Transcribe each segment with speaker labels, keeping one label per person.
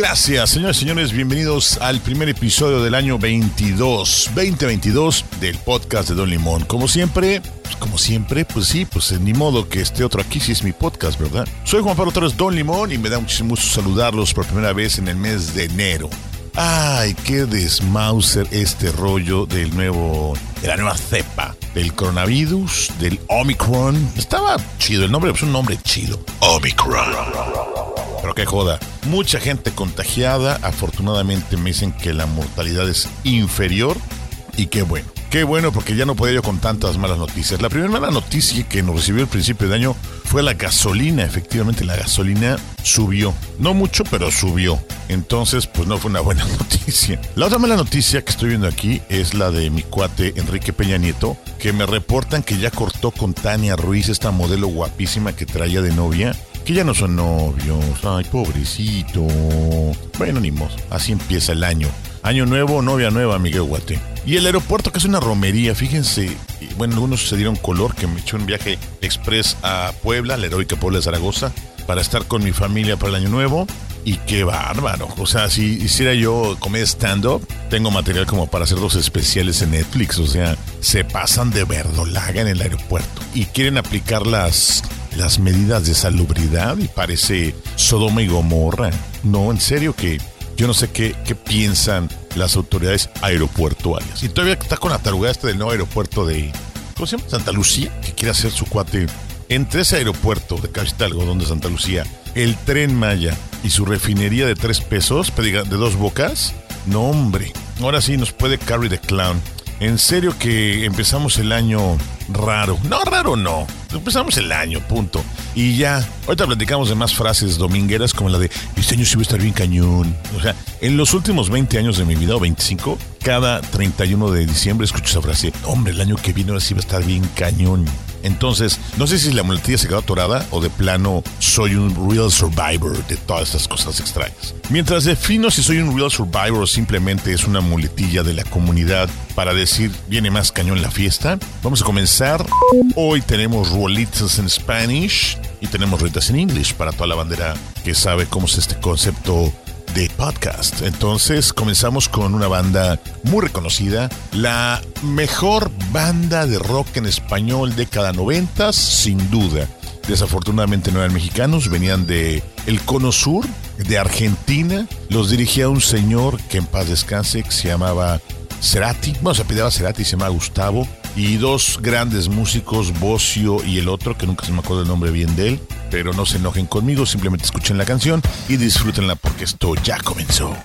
Speaker 1: Gracias, señores y señores. Bienvenidos al primer episodio del año 22, 2022 del podcast de Don Limón. Como siempre, pues, como siempre, pues sí, pues ni modo que esté otro aquí si es mi podcast, ¿verdad? Soy Juan Pablo Torres Don Limón y me da muchísimo gusto saludarlos por primera vez en el mes de enero. Ay, qué desmauser este rollo del nuevo, de la nueva cepa, del coronavirus, del Omicron. Estaba chido el nombre, pues un nombre chido. Omicron. Pero qué joda. Mucha gente contagiada. Afortunadamente me dicen que la mortalidad es inferior. Y qué bueno. Qué bueno porque ya no podía yo con tantas malas noticias. La primera mala noticia que nos recibió al principio de año fue la gasolina. Efectivamente, la gasolina subió. No mucho, pero subió. Entonces, pues no fue una buena noticia. La otra mala noticia que estoy viendo aquí es la de mi cuate Enrique Peña Nieto, que me reportan que ya cortó con Tania Ruiz, esta modelo guapísima que traía de novia que ya no son novios. Ay, pobrecito. Bueno, ni modo. Así empieza el año. Año nuevo, novia nueva, Miguel Guate. Y el aeropuerto, que es una romería, fíjense. Bueno, algunos se dieron color que me echó un viaje express a Puebla, la heroica Puebla de Zaragoza, para estar con mi familia para el año nuevo. Y qué bárbaro. O sea, si hiciera yo comer stand-up, tengo material como para hacer dos especiales en Netflix. O sea, se pasan de verdolaga en el aeropuerto. Y quieren aplicar las las medidas de salubridad y parece Sodoma y Gomorra. No, en serio que yo no sé qué, qué piensan las autoridades aeropuertuarias. Y todavía está con la tarugada este del nuevo aeropuerto de, ¿cómo se llama? Santa Lucía, que quiere hacer su cuate entre ese aeropuerto de Cabecita de Algodón de Santa Lucía, el Tren Maya y su refinería de tres pesos, de dos bocas. No, hombre. Ahora sí nos puede carry the clown. En serio que empezamos el año raro. No, raro no. Empezamos el año, punto. Y ya, ahorita platicamos de más frases domingueras como la de este año sí va a estar bien cañón. O sea, en los últimos 20 años de mi vida, o 25, cada 31 de diciembre escucho esa frase. Hombre, el año que viene ahora sí va a estar bien cañón. Entonces, no sé si la muletilla se quedó atorada o de plano soy un real survivor de todas estas cosas extrañas. Mientras defino si soy un real survivor o simplemente es una muletilla de la comunidad para decir viene más cañón la fiesta, vamos a comenzar. Hoy tenemos rolitas en Spanish y tenemos rolitas en English para toda la bandera que sabe cómo es este concepto de podcast. Entonces comenzamos con una banda muy reconocida, la mejor banda de rock en español década 90, sin duda. Desafortunadamente no eran mexicanos, venían de el Cono Sur, de Argentina. Los dirigía un señor que en paz descanse, que se llamaba Cerati. Bueno, se apellidaba Cerati, se llamaba Gustavo. Y dos grandes músicos, Bocio y el otro, que nunca se me acuerdo el nombre bien de él. Pero no se enojen conmigo, simplemente escuchen la canción y disfrútenla porque esto ya comenzó.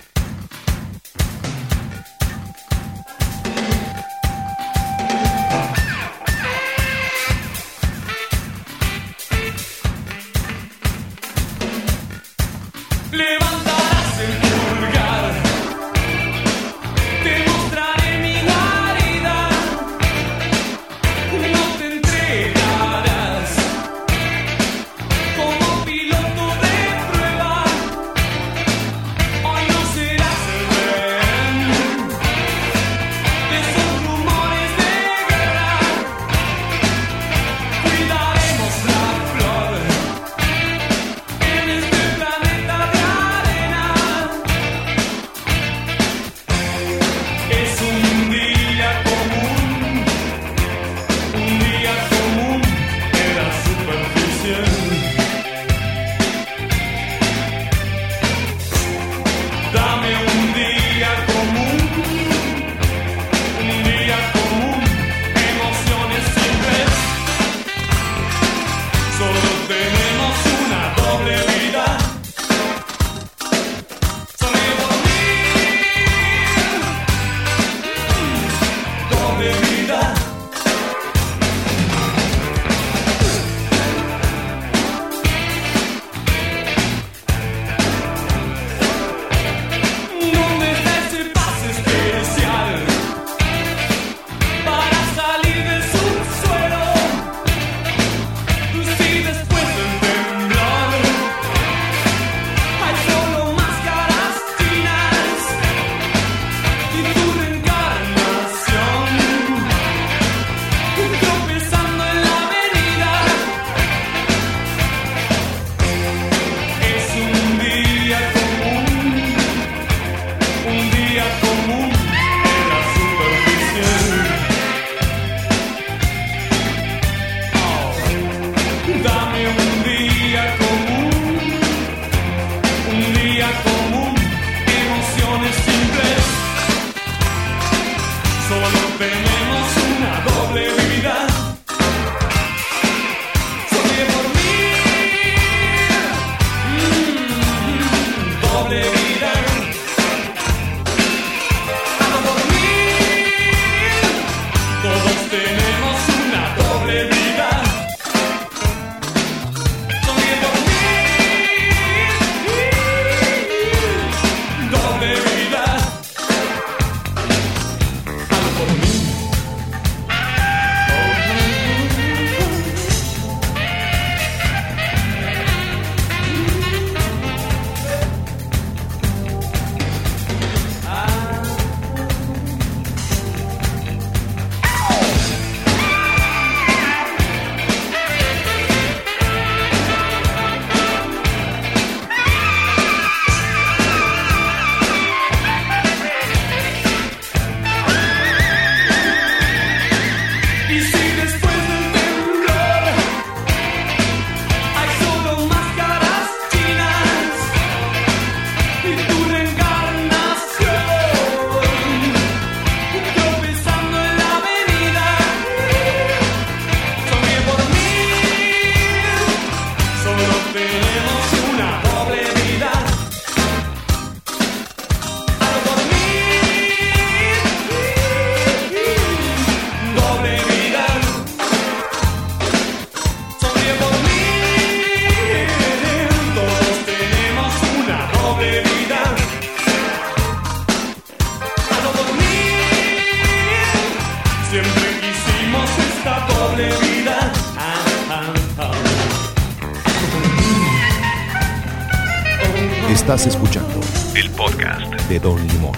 Speaker 2: Don Limón.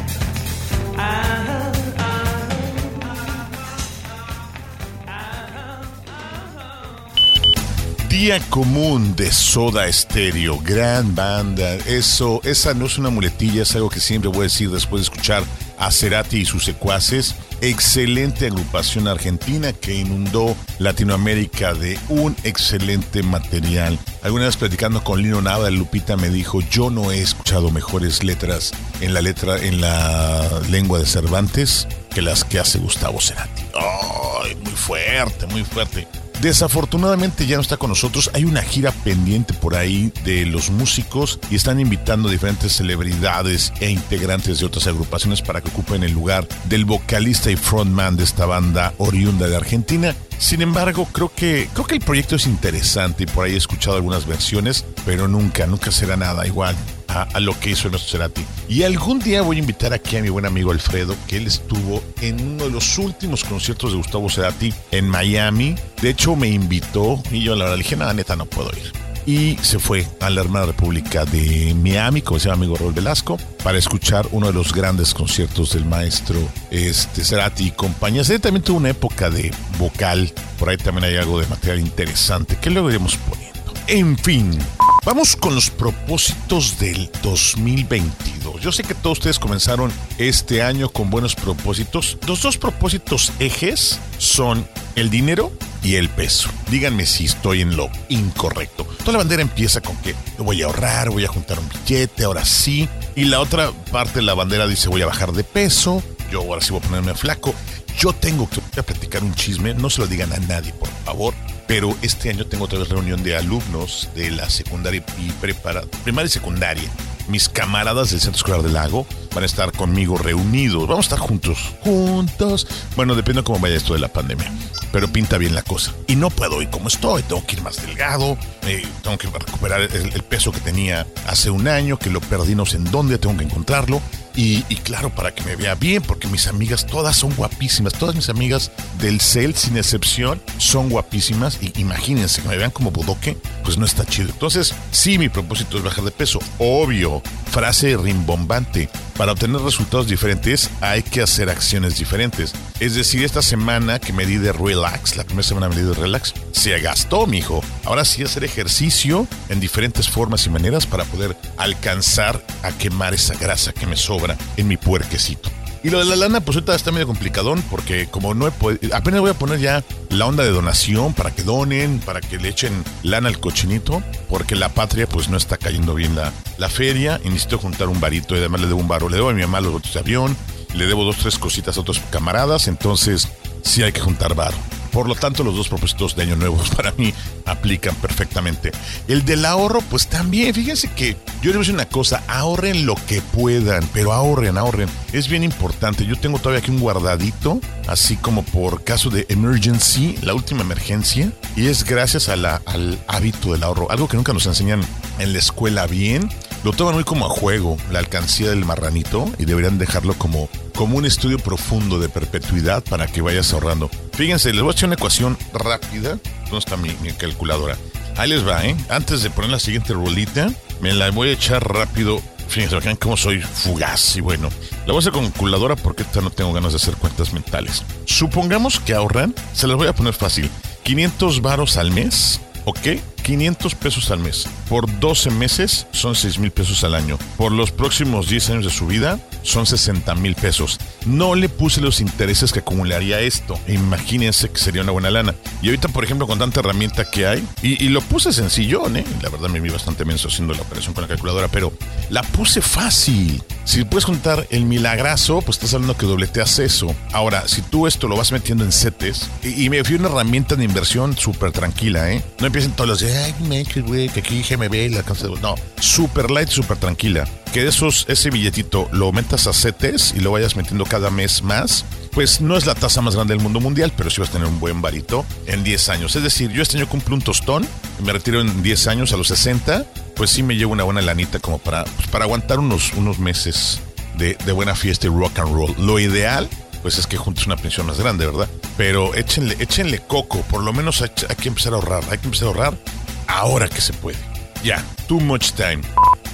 Speaker 1: Día común de Soda Stereo, gran banda. Eso, esa no es una muletilla, es algo que siempre voy a decir después de escuchar a Cerati y sus secuaces. Excelente agrupación argentina que inundó Latinoamérica de un excelente material. Alguna vez platicando con Lino Nava, Lupita me dijo, yo no he escuchado mejores letras en la letra, en la lengua de Cervantes que las que hace Gustavo Cerati. ¡Ay! muy fuerte, muy fuerte. Desafortunadamente ya no está con nosotros. Hay una gira pendiente por ahí de los músicos y están invitando a diferentes celebridades e integrantes de otras agrupaciones para que ocupen el lugar del vocalista y frontman de esta banda oriunda de Argentina. Sin embargo, creo que creo que el proyecto es interesante y por ahí he escuchado algunas versiones, pero nunca, nunca será nada igual a, a lo que hizo nuestro Cerati. Y algún día voy a invitar aquí a mi buen amigo Alfredo, que él estuvo en uno de los últimos conciertos de Gustavo Cerati en Miami. De hecho, me invitó y yo la verdad le dije, nada, neta, no puedo ir y se fue a la hermana república de Miami, como se llama amigo Raúl Velasco, para escuchar uno de los grandes conciertos del maestro este, Cerati y compañía. Cerati también tuvo una época de vocal, por ahí también hay algo de material interesante que luego iremos poniendo. En fin, vamos con los propósitos del 2022. Yo sé que todos ustedes comenzaron este año con buenos propósitos. Los dos propósitos ejes son el dinero y el peso. Díganme si estoy en lo incorrecto. Toda la bandera empieza con que voy a ahorrar, voy a juntar un billete, ahora sí. Y la otra parte de la bandera dice voy a bajar de peso, yo ahora sí voy a ponerme flaco. Yo tengo que platicar un chisme, no se lo digan a nadie, por favor. Pero este año tengo otra vez reunión de alumnos de la secundaria y prepara, primaria y secundaria. Mis camaradas del Centro Escolar del Lago van a estar conmigo reunidos. Vamos a estar juntos. Juntos. Bueno, depende de cómo vaya esto de la pandemia. Pero pinta bien la cosa. Y no puedo ir como estoy. Tengo que ir más delgado. eh, tengo que recuperar el, el peso que tenía hace un año, que lo perdí no sé en dónde. Tengo que encontrarlo. Y, claro, para que me vea bien, porque mis amigas todas son guapísimas. Todas mis amigas del CEL, sin excepción, son guapísimas. Y imagínense que me vean como bodoque, pues no está chido. Entonces, sí, mi propósito es bajar de peso. Obvio, frase rimbombante. Para obtener resultados diferentes hay que hacer acciones diferentes. Es decir, esta semana que me di de relax, la primera semana me di de relax, se gastó, mijo. Ahora sí hacer ejercicio en diferentes formas y maneras para poder alcanzar a quemar esa grasa que me sobra en mi puerquecito. Y lo de la lana, pues ahorita está medio complicadón porque como no he podido, apenas voy a poner ya la onda de donación para que donen, para que le echen lana al cochinito, porque la patria pues no está cayendo bien la, la feria necesito juntar un varito y además le debo un varo, le debo a mi mamá los boletos de avión, le debo dos, tres cositas a otros camaradas, entonces sí hay que juntar varo. Por lo tanto, los dos propósitos de Año Nuevo para mí aplican perfectamente. El del ahorro, pues también, fíjense que yo les voy a decir una cosa, ahorren lo que puedan, pero ahorren, ahorren. Es bien importante. Yo tengo todavía aquí un guardadito, así como por caso de emergency, la última emergencia, y es gracias al hábito del ahorro, algo que nunca nos enseñan en la escuela bien. Lo toman muy como a juego, la alcancía del marranito, y deberían dejarlo como, como un estudio profundo de perpetuidad para que vayas ahorrando. Fíjense, les voy a echar una ecuación rápida. ¿Dónde está mi, mi calculadora? Ahí les va, ¿eh? Antes de poner la siguiente rolita, me la voy a echar rápido. Fíjense, vean cómo soy fugaz y bueno. La voy a hacer con calculadora porque esta no tengo ganas de hacer cuentas mentales. Supongamos que ahorran, se las voy a poner fácil, 500 varos al mes, ¿ok? 500 pesos al mes. Por 12 meses son 6 mil pesos al año. Por los próximos 10 años de su vida son 60 mil pesos. No le puse los intereses que acumularía esto. Imagínense que sería una buena lana. Y ahorita, por ejemplo, con tanta herramienta que hay, y, lo puse sencillón, ¿eh? La verdad me vi bastante menso haciendo la operación con la calculadora, pero la puse fácil. Si puedes contar el milagrazo, pues estás hablando que dobleteas eso. Ahora, si tú esto lo vas metiendo en setes, y, y me fui una herramienta de inversión súper tranquila, ¿eh? No empiecen todos los días, ay, me güey, que aquí GMB, la casa. No, súper light, súper tranquila. Que esos, ese billetito lo metas a CETES y lo vayas metiendo cada mes más, pues no es la tasa más grande del mundo mundial, pero sí vas a tener un buen varito en 10 años. Es decir, yo este año cumplo un tostón, me retiro en 10 años a los 60, pues sí me llevo una buena lanita como para, pues para aguantar unos, unos meses de, de buena fiesta y rock and roll. Lo ideal pues es que juntes una pensión más grande, ¿verdad? Pero échenle, échenle coco, por lo menos hay, hay, que empezar a ahorrar, hay que empezar a ahorrar ahora que se puede. Ya, too much time.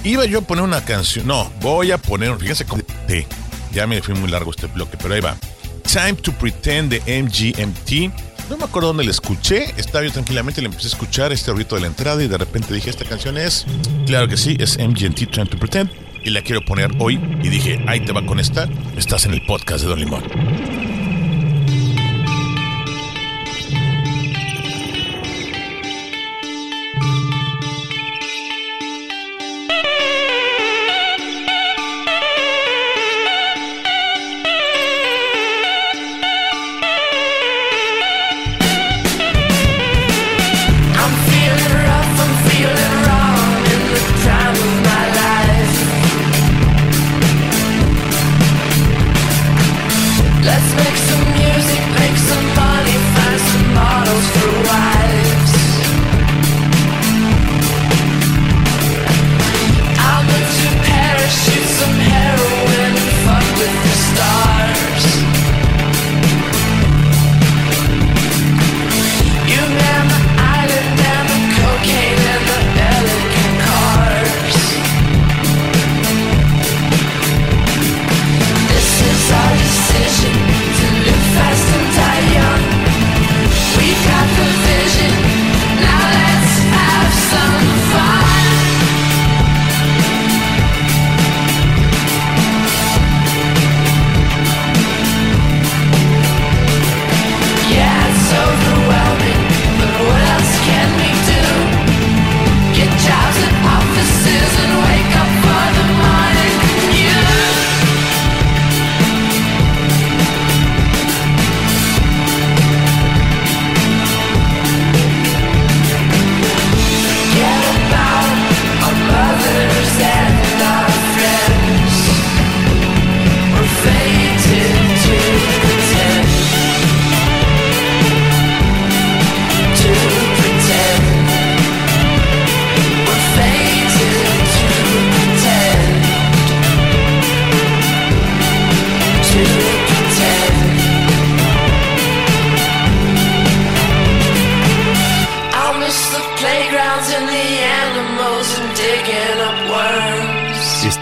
Speaker 1: Iba yo a poner una canción. No, voy a poner. Fíjense cómo. Ya me fui muy largo este bloque, pero ahí va. Time to Pretend de MGMT. No me acuerdo dónde la escuché. Estaba yo tranquilamente, le empecé a escuchar este ruido de la entrada y de repente dije: Esta canción es. Claro que sí, es MGMT Time to Pretend. Y la quiero poner hoy. Y dije: Ahí te va con esta. Estás en el podcast de Don Limón.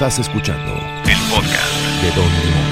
Speaker 3: Estás escuchando el podcast de Don Limón.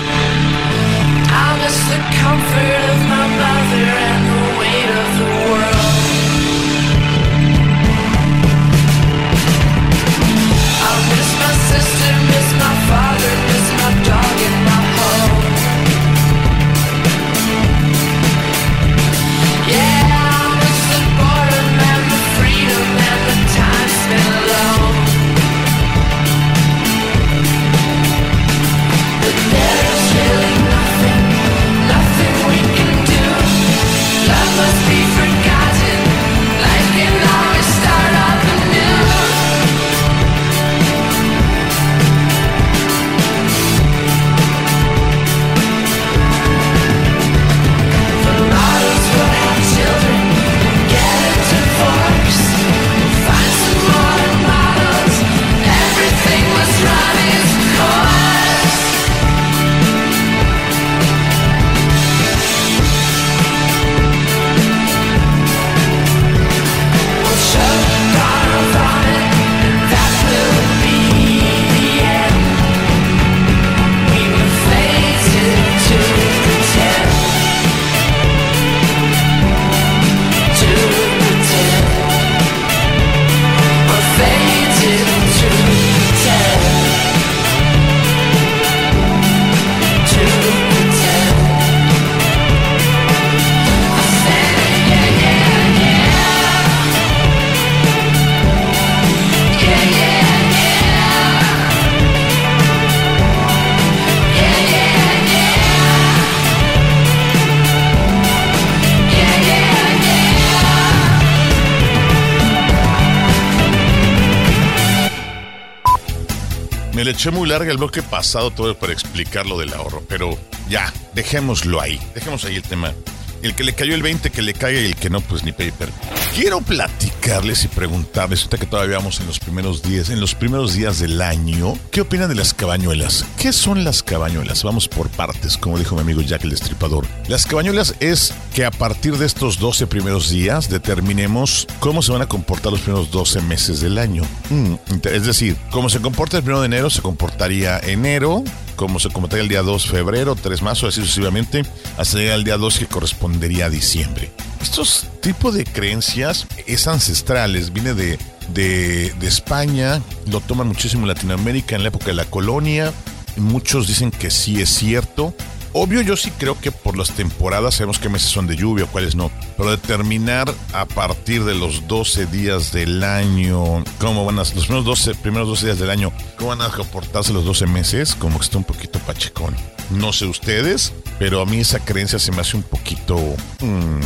Speaker 1: Me le eché muy larga el bloque pasado todo para explicar lo del ahorro, pero ya, dejémoslo ahí. Dejemos ahí el tema. El que le cayó el 20, que le caiga y el que no, pues ni paper. Quiero platicarles y preguntarles, ahorita que todavía vamos en los primeros días, en los primeros días del año, ¿qué opinan de las cabañuelas? ¿Qué son las cabañuelas? Vamos por partes, como dijo mi amigo Jack el Destripador. Las cabañuelas es que a partir de estos 12 primeros días determinemos cómo se van a comportar los primeros 12 meses del año. Mm, es decir, cómo se comporta el primero de enero, se comportaría enero, como se comportaría el día 2 de febrero, 3 marzo, así sucesivamente, hasta llegar al día 2 que correspondería a diciembre. Estos tipos de creencias es ancestrales, viene de, de, de España, lo toman muchísimo Latinoamérica en la época de la colonia, muchos dicen que sí es cierto, Obvio, yo sí creo que por las temporadas sabemos qué meses son de lluvia cuáles no. Pero determinar a partir de los 12 días del año, cómo van a los primeros 12, primeros 12 días del año, cómo van a comportarse los 12 meses, como que está un poquito pachecón. No sé ustedes, pero a mí esa creencia se me hace un poquito mmm,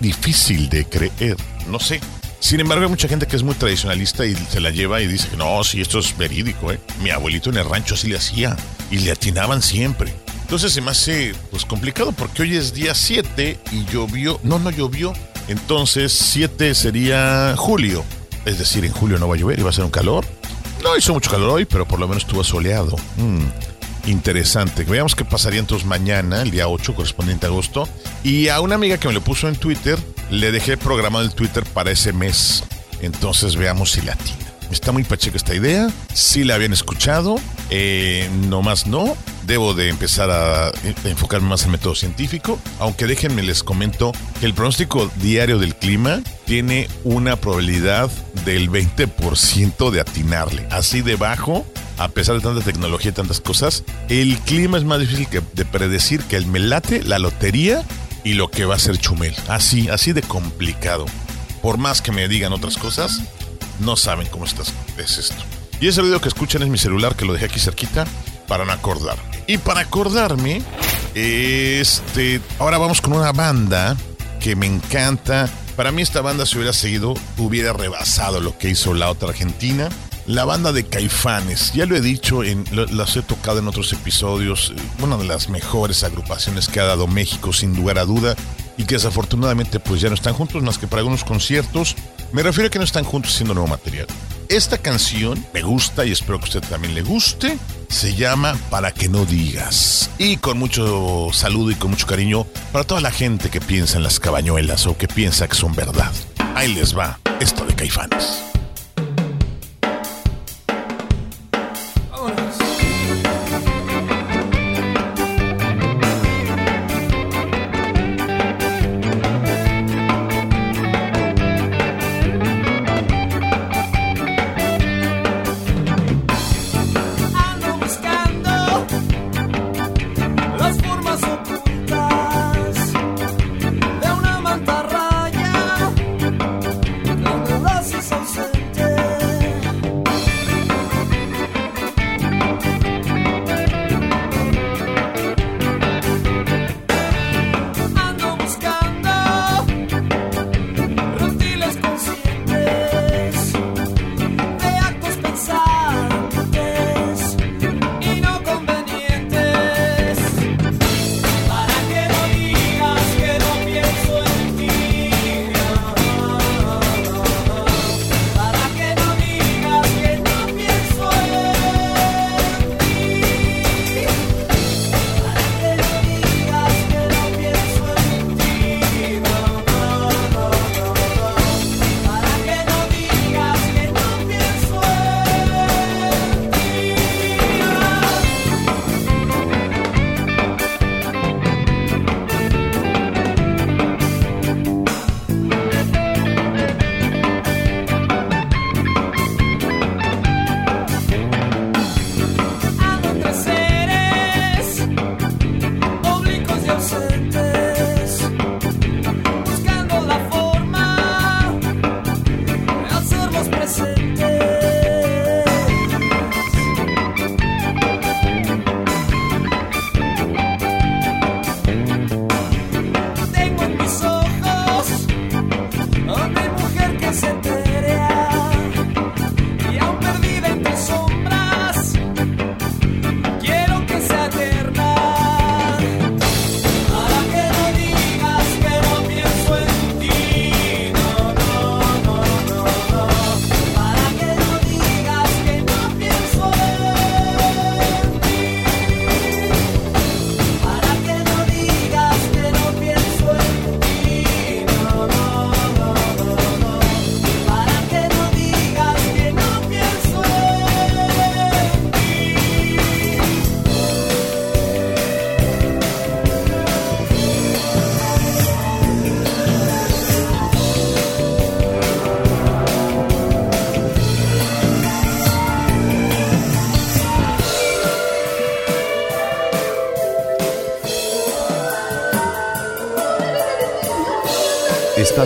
Speaker 1: difícil de creer. No sé. Sin embargo, hay mucha gente que es muy tradicionalista y se la lleva y dice que no, sí, esto es verídico, ¿eh? Mi abuelito en el rancho así le hacía y le atinaban siempre. Entonces se me hace pues complicado porque hoy es día 7 y llovió. No, no llovió. Entonces 7 sería julio. Es decir, en julio no va a llover y va a ser un calor. No hizo mucho calor hoy, pero por lo menos estuvo soleado. Mm, interesante. Veamos qué pasaría entonces mañana, el día 8, correspondiente a agosto. Y a una amiga que me lo puso en Twitter, le dejé programado el Twitter para ese mes. Entonces veamos si latina. Está muy pacheca esta idea. Sí la habían escuchado. Eh, no más no. Debo de empezar a enfocarme más en método científico. Aunque déjenme les comento que el pronóstico diario del clima tiene una probabilidad del 20% de atinarle. Así de bajo, a pesar de tanta tecnología y tantas cosas, el clima es más difícil que de predecir que el melate, la lotería y lo que va a ser Chumel. Así, así de complicado. Por más que me digan otras cosas, no saben cómo estás, es esto. Y ese video que escuchan es mi celular, que lo dejé aquí cerquita, para no acordar. Y para acordarme, este, ahora vamos con una banda que me encanta. Para mí esta banda si hubiera seguido, hubiera rebasado lo que hizo la otra argentina. La banda de Caifanes, ya lo he dicho, en, las he tocado en otros episodios, una de las mejores agrupaciones que ha dado México, sin lugar a duda, y que desafortunadamente pues ya no están juntos más que para algunos conciertos. Me refiero a que no están juntos haciendo nuevo material. Esta canción me gusta y espero que a usted también le guste. Se llama Para que no digas. Y con mucho saludo y con mucho cariño para toda la gente que piensa en las cabañuelas o que piensa que son verdad. Ahí les va esto de Caifanes.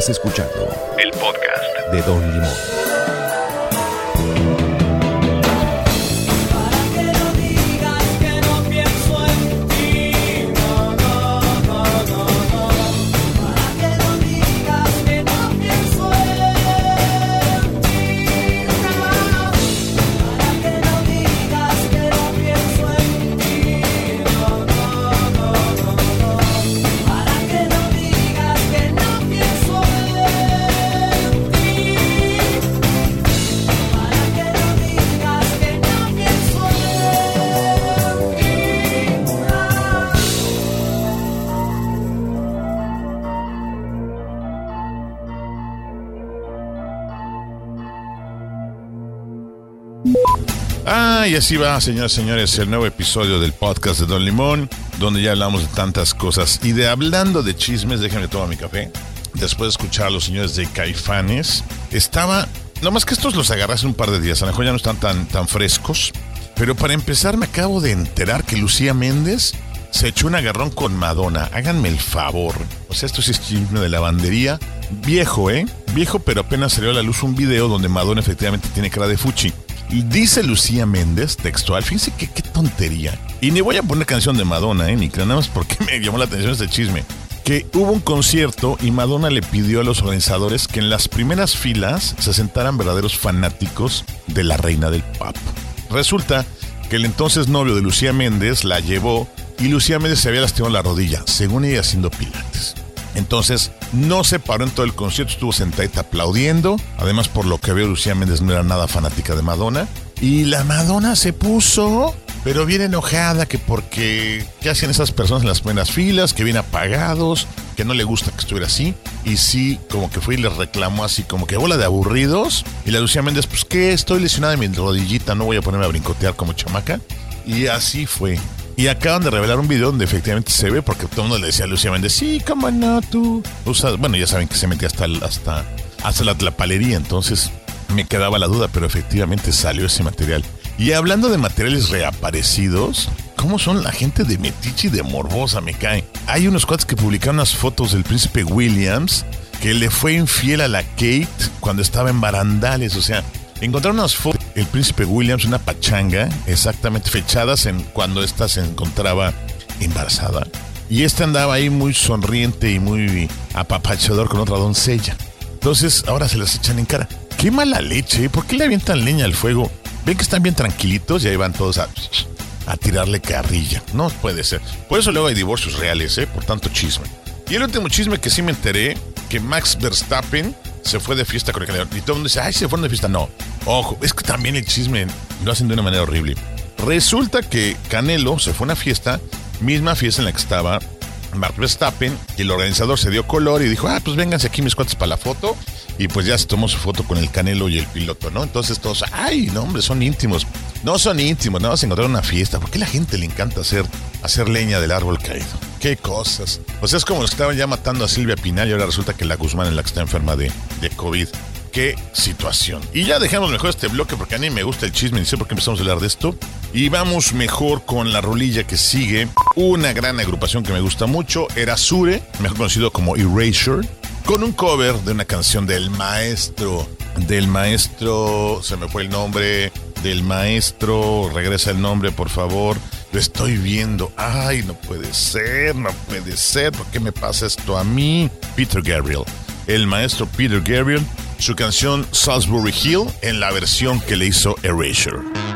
Speaker 2: Estás escuchando el podcast de Don Limón.
Speaker 1: Y así va, señoras y señores, el nuevo episodio del podcast de Don Limón, donde ya hablamos de tantas cosas. Y de hablando de chismes, déjenme tomar mi café. Después de escuchar a los señores de Caifanes, estaba. No más que estos los agarré hace un par de días, a lo mejor ya no están tan, tan frescos. Pero para empezar, me acabo de enterar que Lucía Méndez se echó un agarrón con Madonna. Háganme el favor. O sea, esto sí es chisme de lavandería. Viejo, ¿eh? Viejo, pero apenas salió a la luz un video donde Madonna efectivamente tiene cara de fuchi. Dice Lucía Méndez, textual, fíjense que qué tontería. Y ni voy a poner canción de Madonna, ¿eh? Ni nada más porque me llamó la atención este chisme. Que hubo un concierto y Madonna le pidió a los organizadores que en las primeras filas se sentaran verdaderos fanáticos de la reina del pop. Resulta que el entonces novio de Lucía Méndez la llevó y Lucía Méndez se había lastimado la rodilla, según ella haciendo pilates. Entonces, no se paró en todo el concierto, estuvo sentadita aplaudiendo. Además, por lo que veo, Lucía Méndez no era nada fanática de Madonna. Y la Madonna se puso, pero bien enojada, que porque, ¿qué hacían esas personas en las primeras filas? Que bien apagados, que no le gusta que estuviera así. Y sí, como que fue y le reclamó así, como que bola de aburridos. Y la Lucía Méndez, pues, ¿qué? Estoy lesionada de mi rodillita, no voy a ponerme a brincotear como chamaca. Y así fue. Y acaban de revelar un video donde efectivamente se ve, porque todo el mundo le decía a Lucía Méndez, sí, cómo no, tú. usas-". bueno, ya saben que se metía hasta, hasta, hasta la tlapalería, entonces me quedaba la duda, pero efectivamente salió ese material. Y hablando de materiales reaparecidos, ¿cómo son la gente de Metiche y de Morbosa? Me cae. Hay unos cuates que publicaron unas fotos del príncipe Williams que le fue infiel a la Kate cuando estaba en barandales, o sea, encontraron unas fotos del príncipe Williams, una pachanga, exactamente fechadas en cuando ésta se encontraba embarazada. Y este andaba ahí muy sonriente y muy apapachador con otra doncella. Entonces, ahora se las echan en cara. Qué mala leche. ¿por qué le avientan leña al fuego? Ven que están bien tranquilitos y ahí van todos a, a tirarle carrilla. No puede ser. Por eso luego hay divorcios reales, ¿eh? Por tanto chisme. Y el último chisme que sí me enteré, que Max Verstappen se fue de fiesta con el Canelo. Y todo el mundo dice, ay, se fueron de fiesta. No, ojo, es que también el chisme lo hacen de una manera horrible. Resulta que Canelo se fue a una fiesta, misma fiesta en la que estaba Max Verstappen, y el organizador se dio color y dijo, ah, pues vénganse aquí mis cuates para la foto. Y pues ya se tomó su foto con el Canelo y el piloto, ¿no? Entonces todos, ay, no, hombre, son íntimos. No son íntimos, nada más encontraron una fiesta. ¿Por qué a la gente le encanta hacer, hacer leña del árbol caído? Qué cosas. O sea, es como los que estaban ya matando a Silvia Pinal y ahora resulta que la Guzmán es la que está enferma de, de COVID. Qué situación. Y ya dejamos mejor este bloque porque a mí me gusta el chisme, ni sé por qué empezamos a hablar de esto. Y vamos mejor con la rolilla que sigue. Una gran agrupación que me gusta mucho, era Sure, mejor conocido como Erasure, con un cover de una canción del maestro, del maestro, se me fue el nombre, del maestro, regresa el nombre por favor. Lo estoy viendo. Ay, no puede ser, no puede ser. ¿Por qué me pasa esto a mí? Peter Gabriel. El maestro Peter Gabriel, su canción Salisbury Hill en la versión que le hizo Erasure.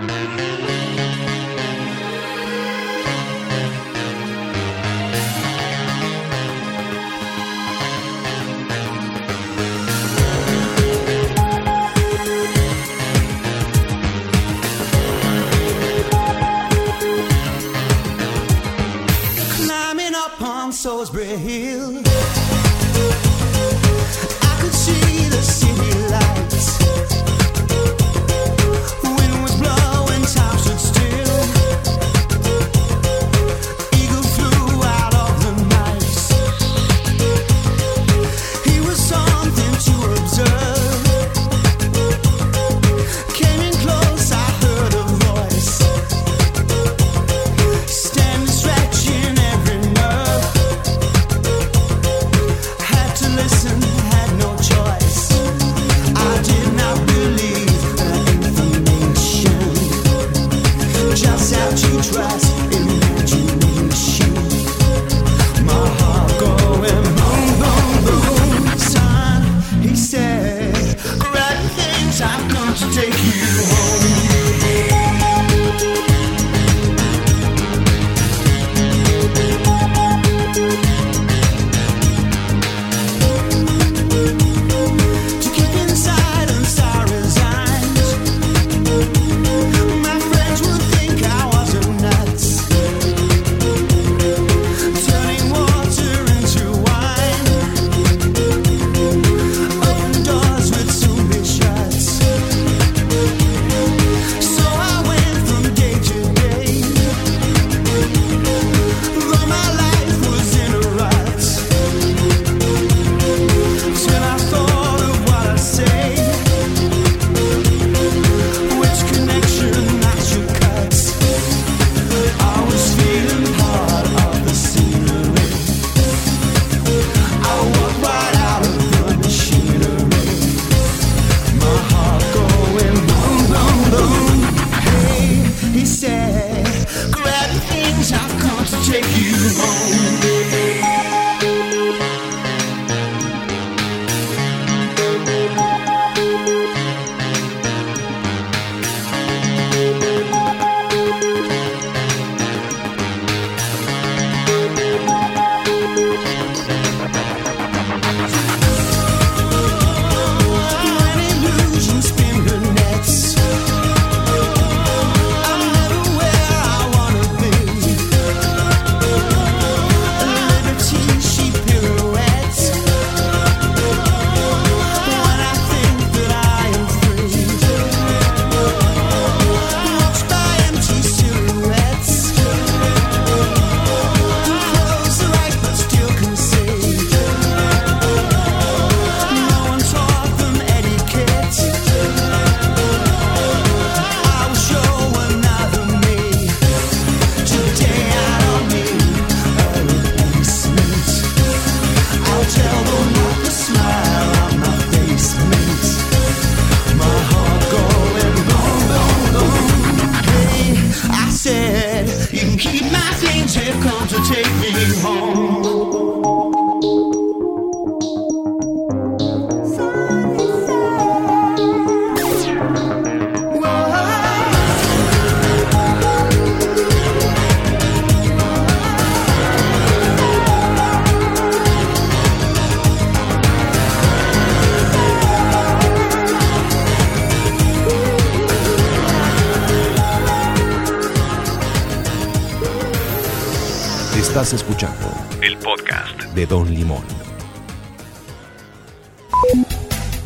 Speaker 2: Don Limón.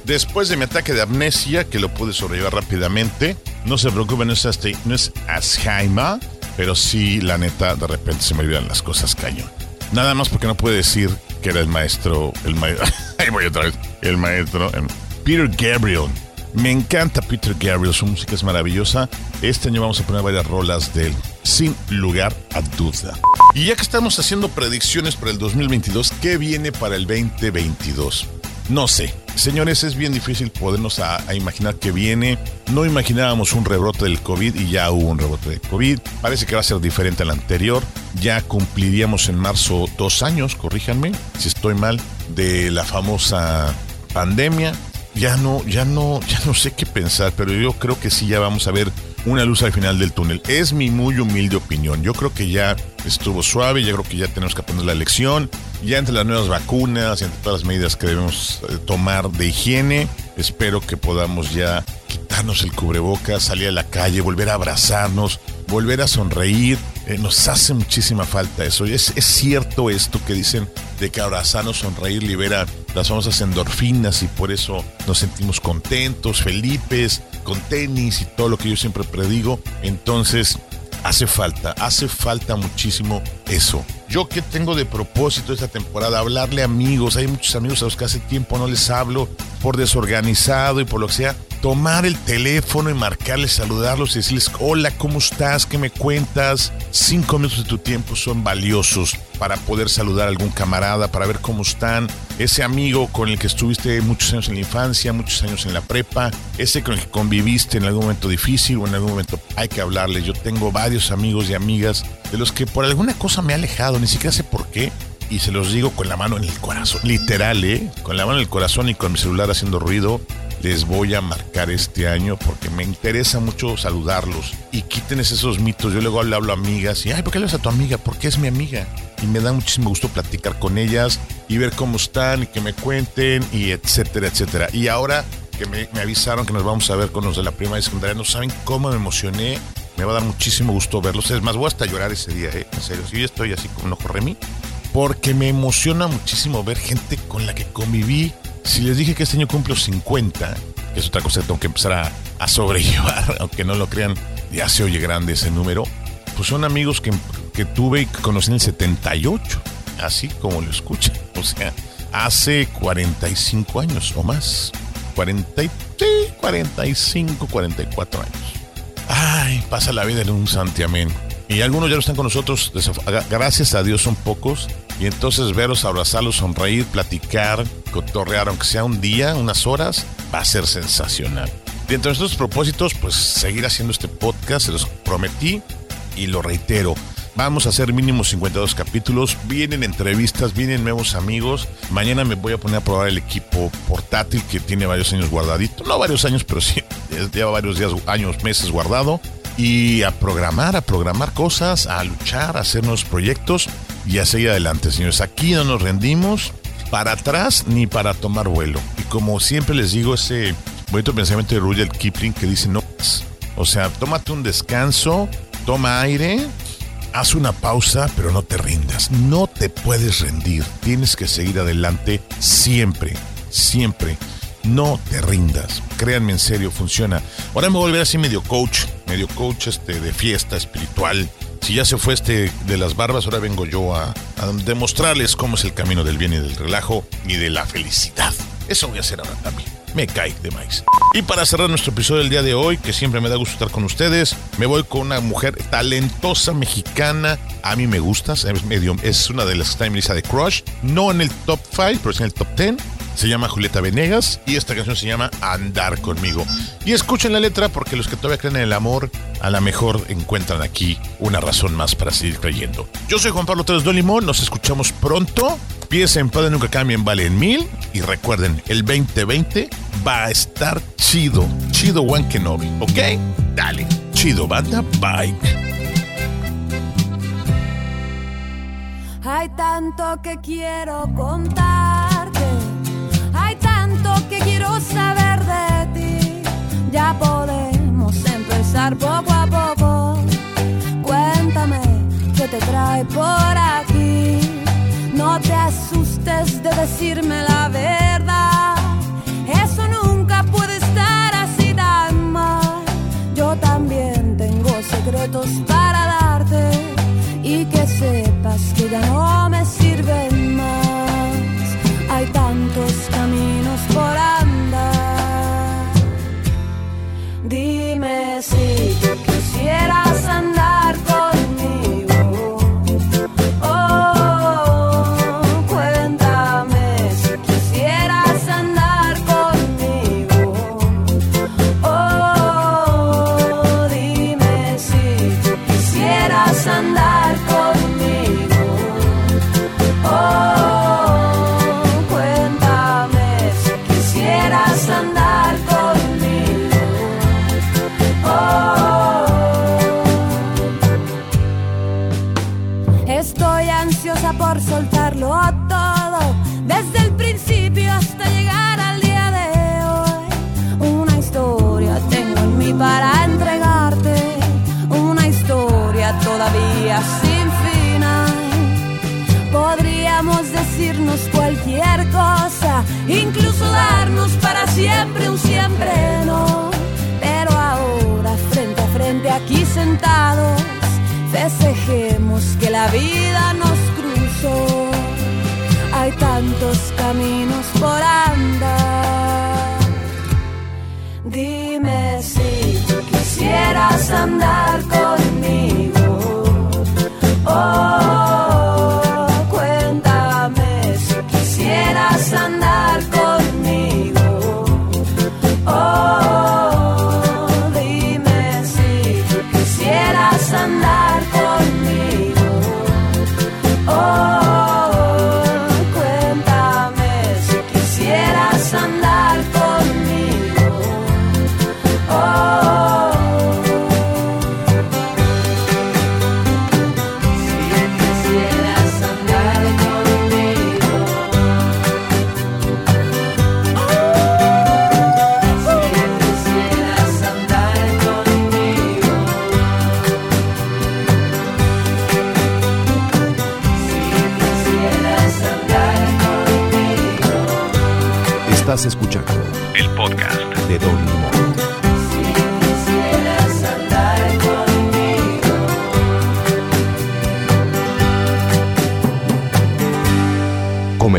Speaker 1: Después de mi ataque de amnesia, que lo pude sobrellevar rápidamente, no se preocupen, no es, este- no es Alzheimer, pero sí, la neta, de repente se me olvidan las cosas cañón. Nada más porque no puede decir que era el maestro, el maestro, ahí voy otra vez, el maestro, em, Peter Gabriel. Me encanta Peter Gabriel, su música es maravillosa. Este año vamos a poner varias rolas de él, sin lugar a duda. Y ya que estamos haciendo predicciones para el 2022, ¿qué viene para el 2022? No sé. Señores, es bien difícil podernos imaginar que viene. No imaginábamos un rebrote del COVID y ya hubo un rebrote del COVID. Parece que va a ser diferente al anterior. Ya cumpliríamos en marzo dos años, corríjanme si estoy mal, de la famosa pandemia. Ya no, ya no, ya no sé qué pensar, pero yo creo que sí ya vamos a ver una luz al final del túnel. Es mi muy humilde opinión. Yo creo que ya estuvo suave, yo creo que ya tenemos que aprender la lección. Ya entre las nuevas vacunas y entre todas las medidas que debemos eh, tomar de higiene, espero que podamos ya quitarnos el cubrebocas, salir a la calle, volver a abrazarnos, volver a sonreír. Eh, nos hace muchísima falta eso. Y es, cierto esto que dicen de que abrazarnos, sonreír libera las famosas endorfinas y por eso nos sentimos contentos, felices, con tenis y todo lo que yo siempre predigo. Entonces, hace falta, hace falta muchísimo eso. Yo que tengo de propósito esta temporada, hablarle a amigos, hay muchos amigos a los que hace tiempo no les hablo por desorganizado y por lo que sea, tomar el teléfono y marcarles, saludarlos y decirles, hola, ¿cómo estás? ¿Qué me cuentas? Cinco minutos de tu tiempo son valiosos para poder saludar a algún camarada, para ver cómo están. Ese amigo con el que estuviste muchos años en la infancia, muchos años en la prepa, ese con el que conviviste en algún momento difícil o en algún momento hay que hablarle. Yo tengo varios amigos y amigas de los que por alguna cosa me he alejado, ni siquiera sé por qué. Y se los digo con la mano en el corazón, literal, ¿eh? Con la mano en el corazón y con mi celular haciendo ruido les voy a marcar este año porque me interesa mucho saludarlos y quiten esos mitos. Yo luego le hablo a amigas y, ay, ¿por qué le hablas a tu amiga? Porque es mi amiga. Y me da muchísimo gusto platicar con ellas y ver cómo están y que me cuenten y etcétera, etcétera. Y ahora que me, me avisaron que nos vamos a ver con los de la prima y secundaria, no saben cómo me emocioné. Me va a dar muchísimo gusto verlos. Es más, voy hasta llorar ese día, ¿eh? En serio, sí, estoy así como un ojo remí. Porque me emociona muchísimo ver gente con la que conviví si les dije que este año cumplo 50, que es otra cosa que tengo que empezar a, a sobrellevar, aunque no lo crean, ya se oye grande ese número, pues son amigos que, que tuve y que conocí en el 78, así como lo escuchan. O sea, hace 45 años o más. 40, y- sí, 45, 44 años. Ay, pasa la vida en un santiamén. Y algunos ya no están con nosotros, gracias a Dios son pocos. Y entonces verlos, abrazarlos, sonreír, platicar, cotorrear, aunque sea un día, unas horas, va a ser sensacional. Y entre nuestros propósitos, pues seguir haciendo este podcast, se los prometí y lo reitero. Vamos a hacer mínimo 52 capítulos. Vienen entrevistas, vienen nuevos amigos. Mañana me voy a poner a probar el equipo portátil que tiene varios años guardadito. No varios años, pero sí, lleva varios días, años, meses guardado. Y a programar, a programar cosas, a luchar, a hacer nuevos proyectos y a seguir adelante, señores. Aquí no nos rendimos para atrás ni para tomar vuelo. Y como siempre les digo, ese bonito pensamiento de Rudyard Kipling que dice no. O sea, tómate un descanso, toma aire, haz una pausa, pero no te rindas. No te puedes rendir. Tienes que seguir adelante siempre, siempre. No te rindas. Créanme en serio, funciona. Ahora me voy a volver así medio coach, medio coach este de fiesta espiritual. Si ya se fue este de las barbas, ahora vengo yo a, demostrarles cómo es el camino del bien y del relajo y de la felicidad. Eso voy a hacer ahora también. Me cae de maíz. Y para cerrar nuestro episodio del día de hoy, que siempre me da gusto estar con ustedes, me voy con una mujer talentosa mexicana. A mí me gusta, es, medio, es una de las que está en mi de Crush. No en el top 5, pero sí en el top 10. Se llama Julieta Venegas y esta canción se llama Andar conmigo. Y escuchen la letra porque los que todavía creen en el amor, a lo mejor encuentran aquí una razón más para seguir creyendo. Yo soy Juan Pablo Torres Don Limón, nos escuchamos pronto. Piensen en Padre Nunca Cambien, valen mil. Y recuerden, el 2020 va a estar chido. Chido Juan Kenobi, ¿ok? Dale. Chido banda, bye.
Speaker 3: Hay tanto que quiero contarte, que quiero saber de ti. Ya podemos empezar poco a poco. Cuéntame qué te trae por aquí. No te asustes de decirme la verdad. Eso nunca puede estar así tan mal. Yo también tengo secretos para darte y que sepas que ya no me sirven Dime
Speaker 2: messy.